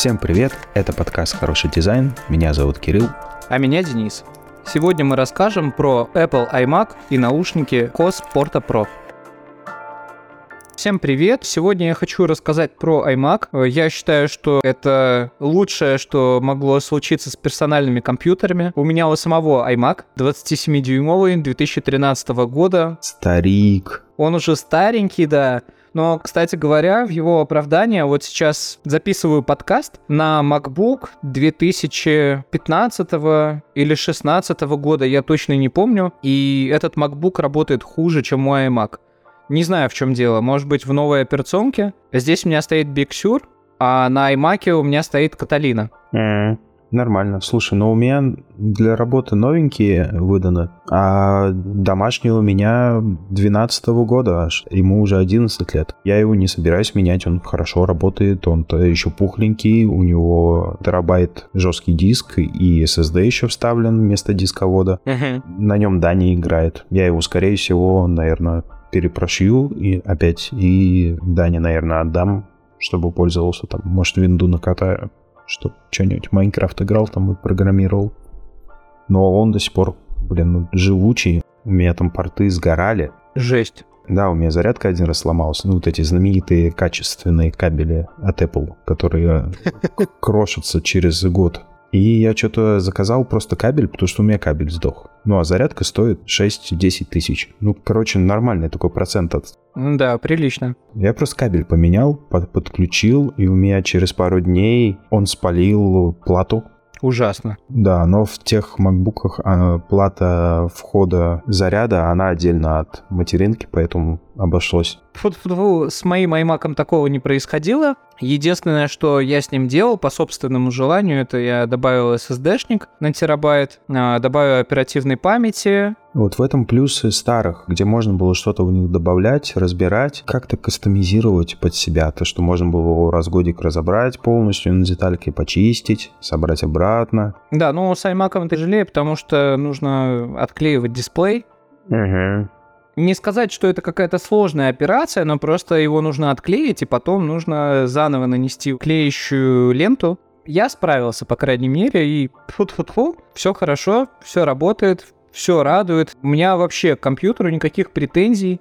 Всем привет, это подкаст «Хороший дизайн», меня зовут Кирилл. А меня Денис. Сегодня мы расскажем про Apple iMac и наушники COS Porta Pro. Всем привет! Сегодня я хочу рассказать про iMac. Я считаю, что это лучшее, что могло случиться с персональными компьютерами. У меня у самого iMac 27-дюймовый 2013 года. Старик. Он уже старенький, да. Но, кстати говоря, в его оправдание вот сейчас записываю подкаст на MacBook 2015 или 2016 года, я точно не помню. И этот MacBook работает хуже, чем мой iMac. Не знаю, в чем дело. Может быть, в новой операционке. Здесь у меня стоит Big Sur, а на iMac у меня стоит Каталина. Mm, нормально. Слушай, но у меня для работы новенькие выданы, а домашний у меня 12 -го года аж. Ему уже 11 лет. Я его не собираюсь менять, он хорошо работает, он-то еще пухленький, у него терабайт жесткий диск и SSD еще вставлен вместо дисковода. Uh-huh. На нем Дани играет. Я его, скорее всего, наверное, перепрошью и опять, и Дане, наверное, отдам, чтобы пользовался там, может, винду накатаю, чтобы что-нибудь Майнкрафт играл там и программировал. Но он до сих пор, блин, ну, живучий. У меня там порты сгорали. Жесть. Да, у меня зарядка один раз сломалась. Ну, вот эти знаменитые качественные кабели от Apple, которые крошатся через год. И я что-то заказал просто кабель, потому что у меня кабель сдох. Ну, а зарядка стоит 6-10 тысяч. Ну, короче, нормальный такой процент от... Да, прилично. Я просто кабель поменял, под подключил, и у меня через пару дней он спалил плату. Ужасно. Да, но в тех макбуках а, плата входа заряда, она отдельно от материнки, поэтому обошлось. Фу -фу -фу, с моим iMac такого не происходило. Единственное, что я с ним делал по собственному желанию, это я добавил SSD-шник на терабайт, а, добавил оперативной памяти. Вот в этом плюсы старых, где можно было что-то в них добавлять, разбирать, как-то кастомизировать под себя. То, что можно было его раз годик разобрать полностью на детальки, почистить, собрать обратно. Да, ну с iMac тяжелее, потому что нужно отклеивать дисплей. Угу. Не сказать, что это какая-то сложная операция, но просто его нужно отклеить, и потом нужно заново нанести клеящую ленту. Я справился, по крайней мере, и фу-фу-фу, все хорошо, все работает, все радует. У меня вообще к компьютеру никаких претензий.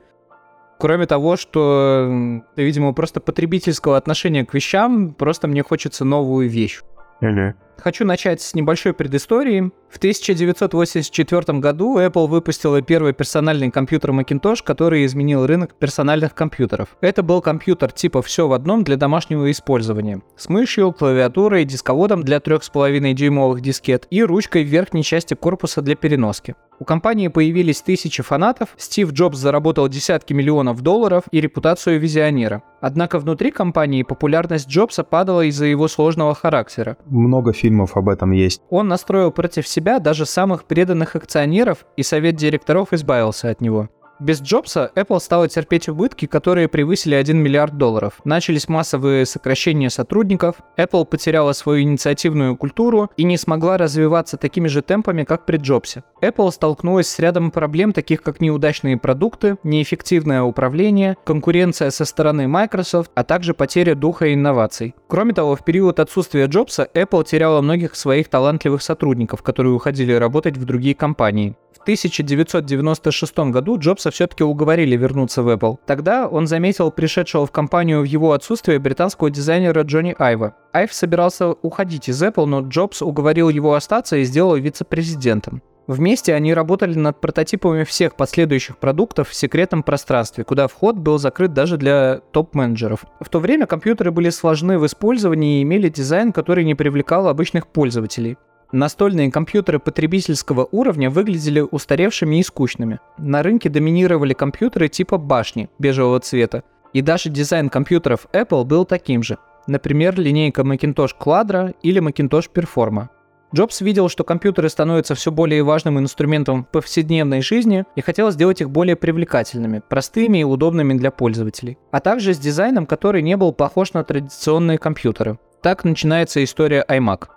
Кроме того, что, видимо, просто потребительского отношения к вещам, просто мне хочется новую вещь. Или Хочу начать с небольшой предыстории. В 1984 году Apple выпустила первый персональный компьютер Macintosh, который изменил рынок персональных компьютеров. Это был компьютер типа «все в одном» для домашнего использования. С мышью, клавиатурой, дисководом для 3,5 дюймовых дискет и ручкой в верхней части корпуса для переноски. У компании появились тысячи фанатов, Стив Джобс заработал десятки миллионов долларов и репутацию визионера. Однако внутри компании популярность Джобса падала из-за его сложного характера. Много фильмов об этом есть. Он настроил против себя даже самых преданных акционеров, и совет директоров избавился от него. Без Джобса Apple стала терпеть убытки, которые превысили 1 миллиард долларов. Начались массовые сокращения сотрудников, Apple потеряла свою инициативную культуру и не смогла развиваться такими же темпами, как при Джобсе. Apple столкнулась с рядом проблем, таких как неудачные продукты, неэффективное управление, конкуренция со стороны Microsoft, а также потеря духа инноваций. Кроме того, в период отсутствия Джобса Apple теряла многих своих талантливых сотрудников, которые уходили работать в другие компании. В 1996 году Джобса все-таки уговорили вернуться в Apple. Тогда он заметил пришедшего в компанию в его отсутствие британского дизайнера Джонни Айва. Айв собирался уходить из Apple, но Джобс уговорил его остаться и сделал вице-президентом. Вместе они работали над прототипами всех последующих продуктов в секретном пространстве, куда вход был закрыт даже для топ-менеджеров. В то время компьютеры были сложны в использовании и имели дизайн, который не привлекал обычных пользователей. Настольные компьютеры потребительского уровня выглядели устаревшими и скучными. На рынке доминировали компьютеры типа башни бежевого цвета. И даже дизайн компьютеров Apple был таким же. Например, линейка Macintosh Quadro или Macintosh Performa. Джобс видел, что компьютеры становятся все более важным инструментом в повседневной жизни и хотел сделать их более привлекательными, простыми и удобными для пользователей. А также с дизайном, который не был похож на традиционные компьютеры. Так начинается история iMac.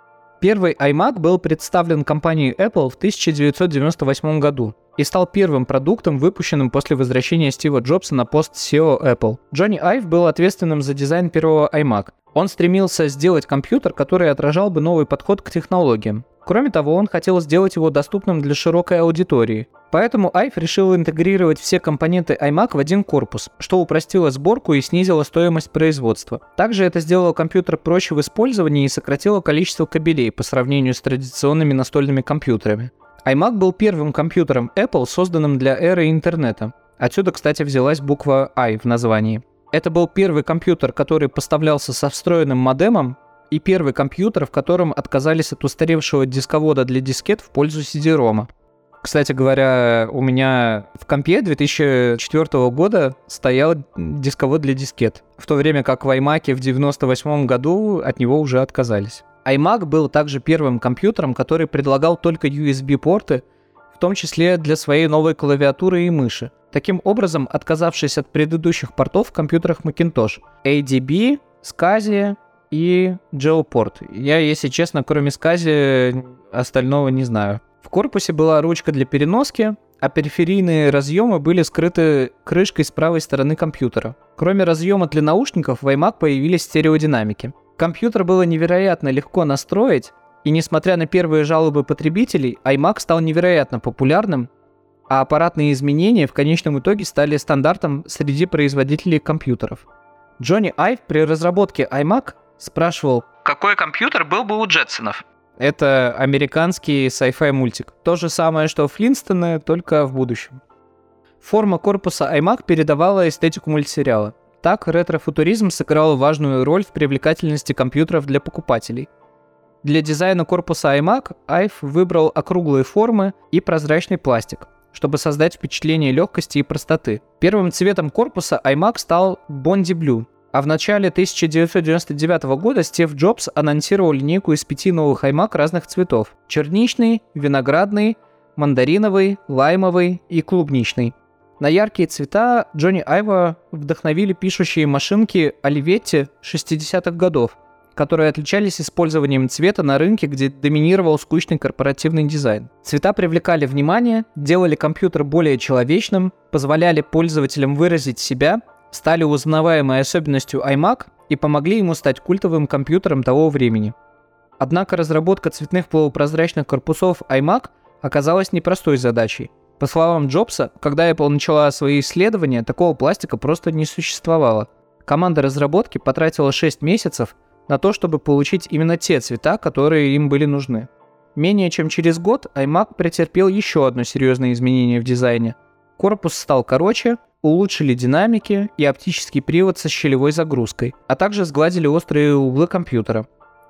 Первый iMac был представлен компанией Apple в 1998 году и стал первым продуктом, выпущенным после возвращения Стива Джобса на пост SEO Apple. Джонни Айв был ответственным за дизайн первого iMac. Он стремился сделать компьютер, который отражал бы новый подход к технологиям. Кроме того, он хотел сделать его доступным для широкой аудитории. Поэтому Айв решил интегрировать все компоненты iMac в один корпус, что упростило сборку и снизило стоимость производства. Также это сделало компьютер проще в использовании и сократило количество кабелей по сравнению с традиционными настольными компьютерами. iMac был первым компьютером Apple, созданным для эры интернета. Отсюда, кстати, взялась буква I в названии. Это был первый компьютер, который поставлялся со встроенным модемом, и первый компьютер, в котором отказались от устаревшего дисковода для дискет в пользу CD-ROM. Кстати говоря, у меня в компе 2004 года стоял дисковод для дискет, в то время как в iMac в 98 году от него уже отказались. iMac был также первым компьютером, который предлагал только USB-порты, в том числе для своей новой клавиатуры и мыши. Таким образом, отказавшись от предыдущих портов в компьютерах Macintosh, ADB, SCSI и Geoport. Я, если честно, кроме SCSI остального не знаю. В корпусе была ручка для переноски, а периферийные разъемы были скрыты крышкой с правой стороны компьютера. Кроме разъема для наушников, в iMac появились стереодинамики. Компьютер было невероятно легко настроить, и несмотря на первые жалобы потребителей, iMac стал невероятно популярным, а аппаратные изменения в конечном итоге стали стандартом среди производителей компьютеров. Джонни Айв при разработке iMac спрашивал, какой компьютер был бы у Джетсонов. Это американский sci-fi мультик. То же самое, что Флинстоны, только в будущем. Форма корпуса iMac передавала эстетику мультсериала. Так, ретро-футуризм сыграл важную роль в привлекательности компьютеров для покупателей. Для дизайна корпуса iMac Айв выбрал округлые формы и прозрачный пластик, чтобы создать впечатление легкости и простоты. Первым цветом корпуса iMac стал Bondi Blue, а в начале 1999 года Стив Джобс анонсировал линейку из пяти новых iMac разных цветов. Черничный, виноградный, мандариновый, лаймовый и клубничный. На яркие цвета Джонни Айва вдохновили пишущие машинки Оливетти 60-х годов, которые отличались использованием цвета на рынке, где доминировал скучный корпоративный дизайн. Цвета привлекали внимание, делали компьютер более человечным, позволяли пользователям выразить себя стали узнаваемой особенностью iMac и помогли ему стать культовым компьютером того времени. Однако разработка цветных полупрозрачных корпусов iMac оказалась непростой задачей. По словам Джобса, когда Apple начала свои исследования, такого пластика просто не существовало. Команда разработки потратила 6 месяцев на то, чтобы получить именно те цвета, которые им были нужны. Менее чем через год iMac претерпел еще одно серьезное изменение в дизайне. Корпус стал короче, улучшили динамики и оптический привод со щелевой загрузкой, а также сгладили острые углы компьютера.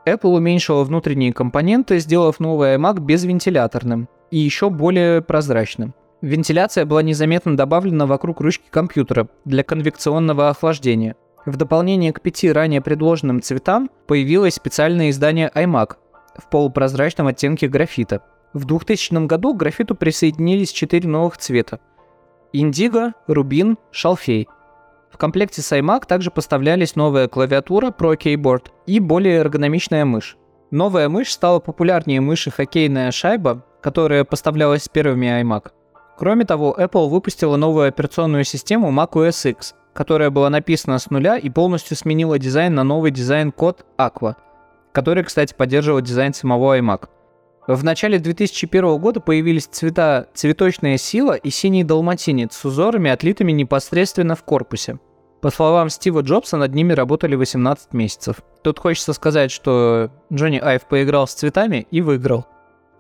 Apple уменьшила внутренние компоненты, сделав новый iMac безвентиляторным и еще более прозрачным. Вентиляция была незаметно добавлена вокруг ручки компьютера для конвекционного охлаждения. В дополнение к пяти ранее предложенным цветам появилось специальное издание iMac в полупрозрачном оттенке графита. В 2000 году к графиту присоединились четыре новых цвета Индиго, Рубин, Шалфей. В комплекте с iMac также поставлялись новая клавиатура Pro Keyboard и более эргономичная мышь. Новая мышь стала популярнее мыши хоккейная шайба, которая поставлялась с первыми iMac. Кроме того, Apple выпустила новую операционную систему Mac OS X, которая была написана с нуля и полностью сменила дизайн на новый дизайн-код Aqua, который, кстати, поддерживал дизайн самого iMac. В начале 2001 года появились цвета «Цветочная сила» и «Синий далматинец» с узорами, отлитыми непосредственно в корпусе. По словам Стива Джобса, над ними работали 18 месяцев. Тут хочется сказать, что Джонни Айв поиграл с цветами и выиграл.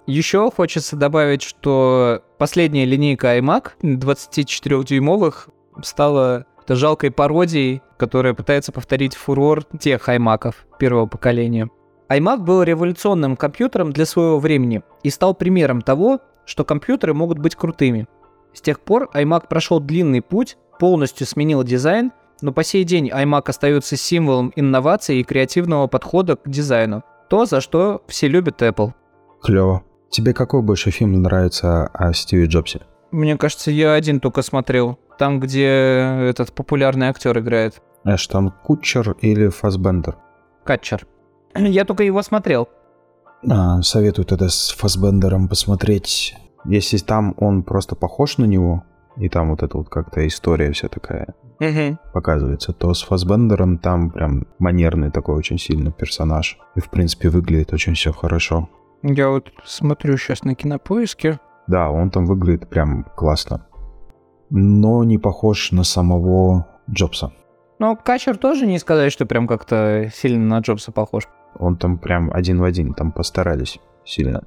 Еще хочется добавить, что последняя линейка iMac 24-дюймовых стала жалкой пародией, которая пытается повторить фурор тех iMac'ов первого поколения iMac был революционным компьютером для своего времени и стал примером того, что компьютеры могут быть крутыми. С тех пор iMac прошел длинный путь, полностью сменил дизайн, но по сей день iMac остается символом инноваций и креативного подхода к дизайну. То, за что все любят Apple. Клево. Тебе какой больше фильм нравится о Стиве Джобсе? Мне кажется, я один только смотрел. Там, где этот популярный актер играет. Эштон Кутчер или Фасбендер? Катчер. Я только его смотрел. А, советую тогда с Фасбендером посмотреть. Если там он просто похож на него, и там вот эта вот как-то история вся такая Угу. показывается, то с Фасбендером там прям манерный такой очень сильный персонаж. И, в принципе, выглядит очень все хорошо. Я вот смотрю сейчас на кинопоиске. Да, он там выглядит прям классно. Но не похож на самого Джобса. Но Качер тоже не сказать, что прям как-то сильно на Джобса похож. Он там прям один в один, там постарались сильно.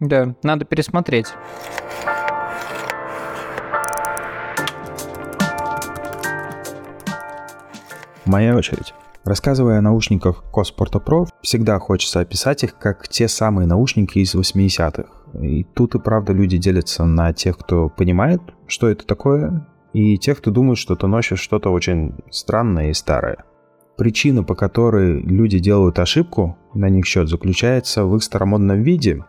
Да, надо пересмотреть. Моя очередь. Рассказывая о наушниках Коsporta Pro, всегда хочется описать их как те самые наушники из 80-х. И тут и правда люди делятся на тех, кто понимает, что это такое, и тех, кто думает, что ты носишь что-то очень странное и старое. Причина, по которой люди делают ошибку на них счет, заключается в их старомодном виде,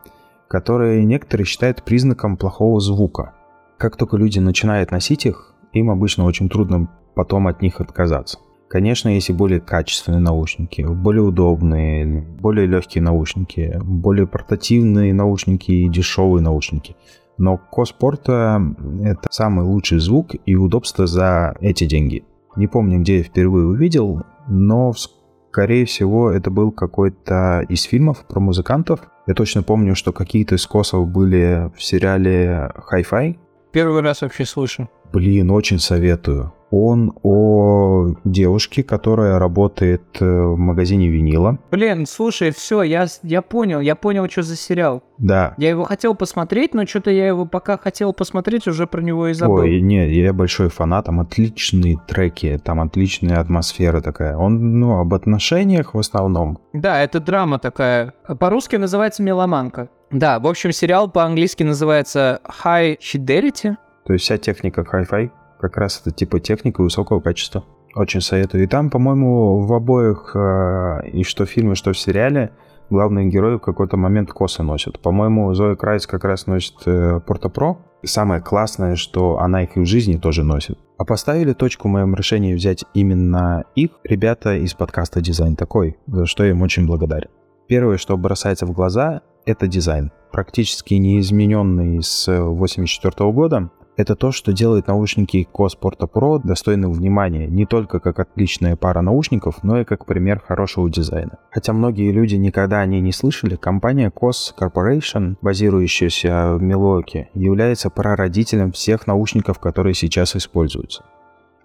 который некоторые считают признаком плохого звука. Как только люди начинают носить их, им обычно очень трудно потом от них отказаться. Конечно, есть и более качественные наушники, более удобные, более легкие наушники, более портативные наушники и дешевые наушники. Но Коспорта — это самый лучший звук и удобство за эти деньги. Не помню, где я впервые увидел, но, скорее всего, это был какой-то из фильмов про музыкантов. Я точно помню, что какие-то из косов были в сериале Hi-Fi. Первый раз вообще слышу. Блин, очень советую. Он о девушке, которая работает э, в магазине винила. Блин, слушай, все, я, я понял, я понял, что за сериал. Да. Я его хотел посмотреть, но что-то я его пока хотел посмотреть, уже про него и забыл. Ой, не, я большой фанат, там отличные треки, там отличная атмосфера такая. Он, ну, об отношениях в основном. Да, это драма такая. По-русски называется «Меломанка». Да, в общем, сериал по-английски называется High Fidelity. То есть вся техника Hi-Fi как раз это типа техника высокого качества. Очень советую. И там, по-моему, в обоих, э, и что в фильме, что в сериале, главные герои в какой-то момент косы носят. По-моему, Зоя Крайс как раз носит э, Порто-Про. И самое классное, что она их и в жизни тоже носит. А поставили точку в моем решении взять именно их ребята из подкаста «Дизайн такой», за что я им очень благодарен. Первое, что бросается в глаза, это дизайн. Практически неизмененный с 1984 года, это то, что делает наушники Cos Porta Pro достойным внимания не только как отличная пара наушников, но и как пример хорошего дизайна. Хотя многие люди никогда о ней не слышали, компания Cos Corporation, базирующаяся в Милуоке, является прародителем всех наушников, которые сейчас используются.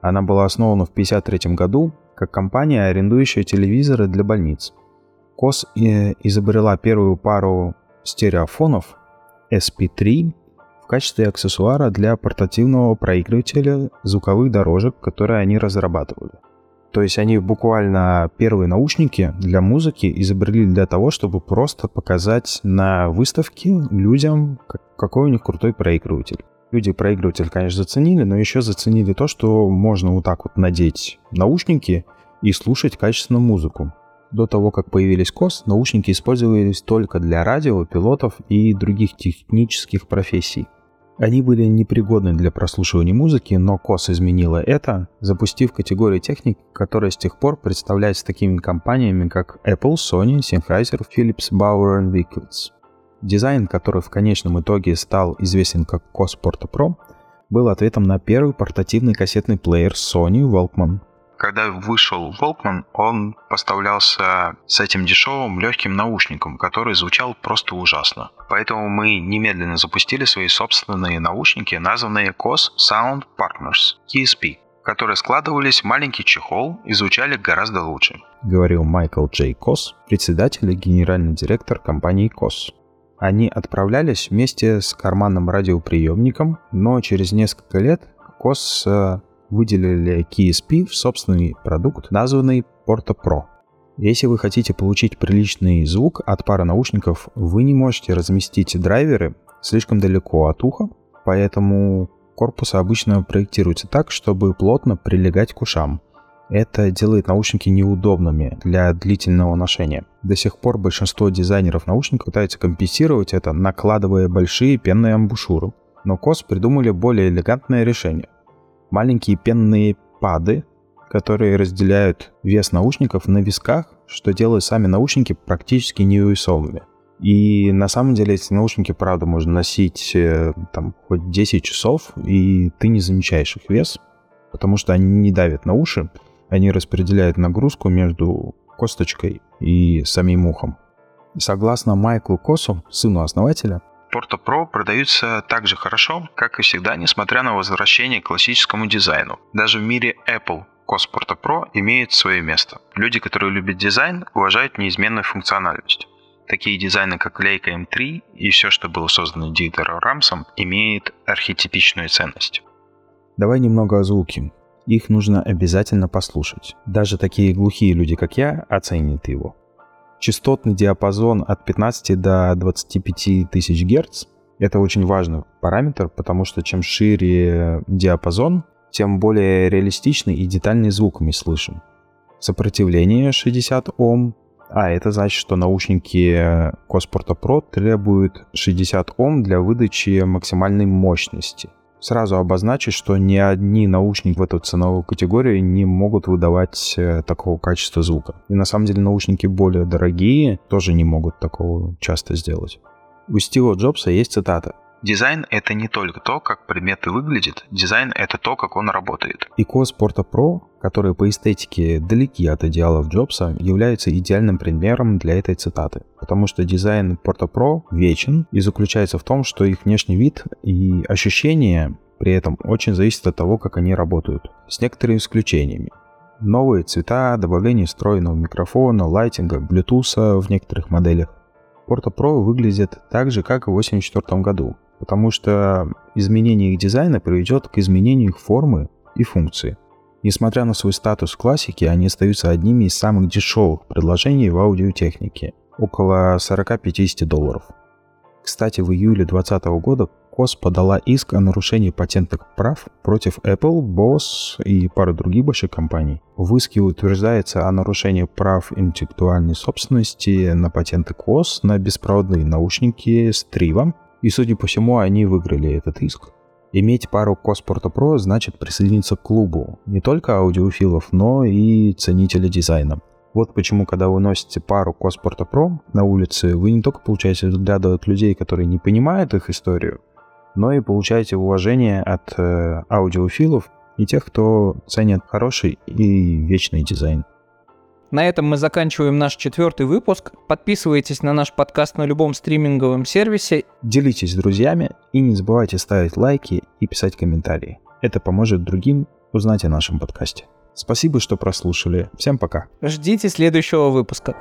Она была основана в 1953 году как компания, арендующая телевизоры для больниц. Cos э, изобрела первую пару стереофонов SP3 качестве аксессуара для портативного проигрывателя звуковых дорожек, которые они разрабатывали. То есть они буквально первые наушники для музыки изобрели для того, чтобы просто показать на выставке людям, какой у них крутой проигрыватель. Люди проигрыватель, конечно, заценили, но еще заценили то, что можно вот так вот надеть наушники и слушать качественную музыку. До того, как появились КОС, наушники использовались только для радио, пилотов и других технических профессий. Они были непригодны для прослушивания музыки, но COS изменила это, запустив категорию техник, которая с тех пор представляется такими компаниями, как Apple, Sony, Sennheiser, Philips, Bauer и Wickels. Дизайн, который в конечном итоге стал известен как COS Porta Pro, был ответом на первый портативный кассетный плеер Sony Walkman, когда вышел Волкман, он поставлялся с этим дешевым легким наушником, который звучал просто ужасно. Поэтому мы немедленно запустили свои собственные наушники, названные COS Sound Partners, KSP, которые складывались в маленький чехол и звучали гораздо лучше. Говорил Майкл Джей Кос, председатель и генеральный директор компании Кос. Они отправлялись вместе с карманным радиоприемником, но через несколько лет Кос выделили KSP в собственный продукт, названный Porta Pro. Если вы хотите получить приличный звук от пары наушников, вы не можете разместить драйверы слишком далеко от уха, поэтому корпусы обычно проектируются так, чтобы плотно прилегать к ушам. Это делает наушники неудобными для длительного ношения. До сих пор большинство дизайнеров наушников пытаются компенсировать это, накладывая большие пенные амбушюры. Но COS придумали более элегантное решение маленькие пенные пады, которые разделяют вес наушников на висках, что делает сами наушники практически невесомыми. И на самом деле эти наушники, правда, можно носить э, там хоть 10 часов, и ты не замечаешь их вес, потому что они не давят на уши, они распределяют нагрузку между косточкой и самим ухом. Согласно Майклу Косу, сыну основателя, Porto Pro продаются так же хорошо, как и всегда, несмотря на возвращение к классическому дизайну. Даже в мире Apple Porto Pro имеет свое место. Люди, которые любят дизайн, уважают неизменную функциональность. Такие дизайны, как Leica M3 и все, что было создано Дитером Рамсом, имеют архетипичную ценность. Давай немного о звуке. Их нужно обязательно послушать. Даже такие глухие люди, как я, оценят его. Частотный диапазон от 15 до 25 тысяч Гц – это очень важный параметр, потому что чем шире диапазон, тем более реалистичный и детальный звук мы слышим. Сопротивление 60 Ом, а это значит, что наушники Cosporta Pro требуют 60 Ом для выдачи максимальной мощности. Сразу обозначить, что ни одни наушники в эту ценовую категорию не могут выдавать э, такого качества звука. И на самом деле наушники более дорогие тоже не могут такого часто сделать. У Стива Джобса есть цитата. Дизайн – это не только то, как предмет выглядит, дизайн – это то, как он работает. ИКО Спорта Pro, которые по эстетике далеки от идеалов Джобса, является идеальным примером для этой цитаты. Потому что дизайн Porta Pro вечен и заключается в том, что их внешний вид и ощущения при этом очень зависят от того, как они работают, с некоторыми исключениями. Новые цвета, добавление встроенного микрофона, лайтинга, Bluetooth в некоторых моделях. Porta Pro выглядит так же, как и в 1984 году, потому что изменение их дизайна приведет к изменению их формы и функции. Несмотря на свой статус классики, они остаются одними из самых дешевых предложений в аудиотехнике – около 40-50 долларов. Кстати, в июле 2020 года КОС подала иск о нарушении патентных прав против Apple, Bose и пары других больших компаний. В иске утверждается о нарушении прав интеллектуальной собственности на патенты КОС на беспроводные наушники с Тривом и, судя по всему, они выиграли этот иск. Иметь пару Коспорта Pro значит присоединиться к клубу не только аудиофилов, но и ценителей дизайна. Вот почему, когда вы носите пару Коспорта Pro на улице, вы не только получаете взгляды от людей, которые не понимают их историю, но и получаете уважение от э, аудиофилов и тех, кто ценит хороший и вечный дизайн. На этом мы заканчиваем наш четвертый выпуск. Подписывайтесь на наш подкаст на любом стриминговом сервисе. Делитесь с друзьями и не забывайте ставить лайки и писать комментарии. Это поможет другим узнать о нашем подкасте. Спасибо, что прослушали. Всем пока. Ждите следующего выпуска.